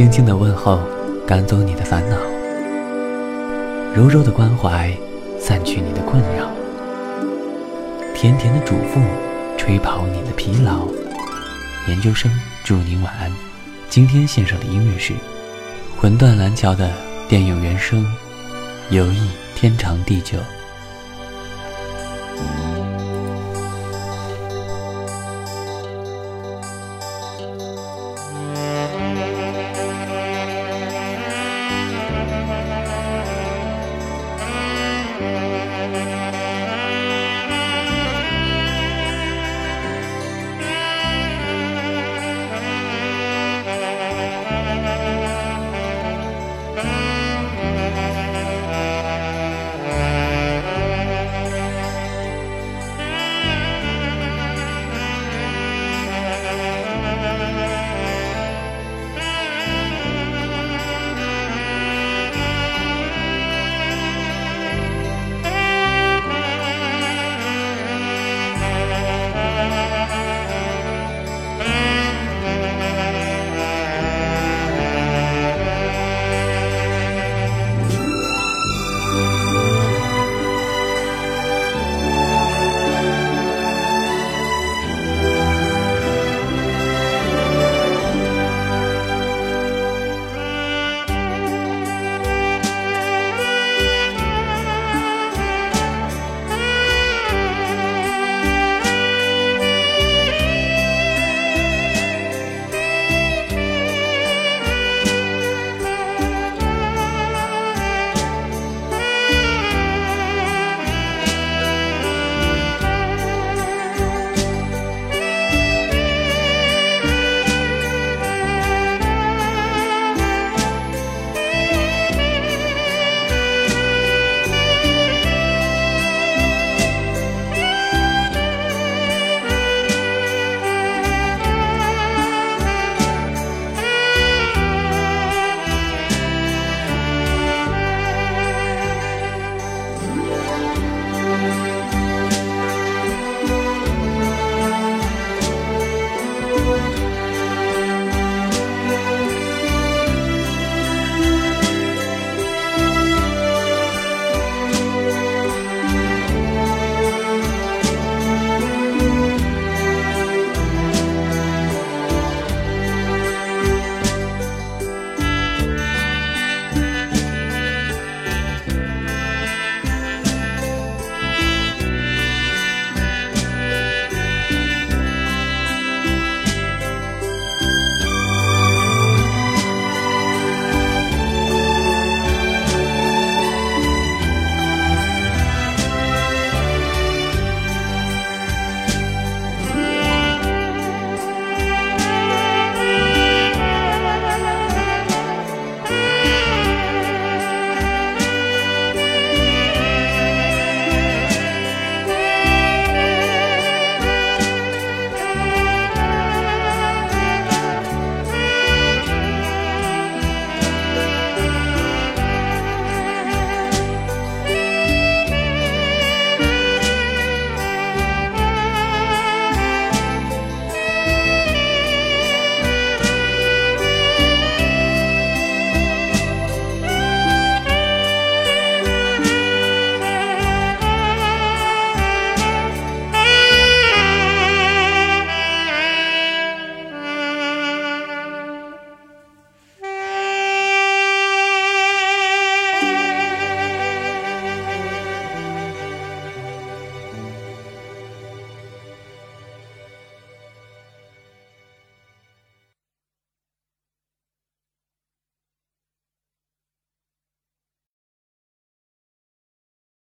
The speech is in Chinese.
轻轻的问候赶走你的烦恼。柔柔的关怀散去你的困扰。甜甜的嘱咐吹跑你的疲劳。研究生祝您晚安。今天献上的音乐是魂断蓝桥的电影原声友谊天长地久。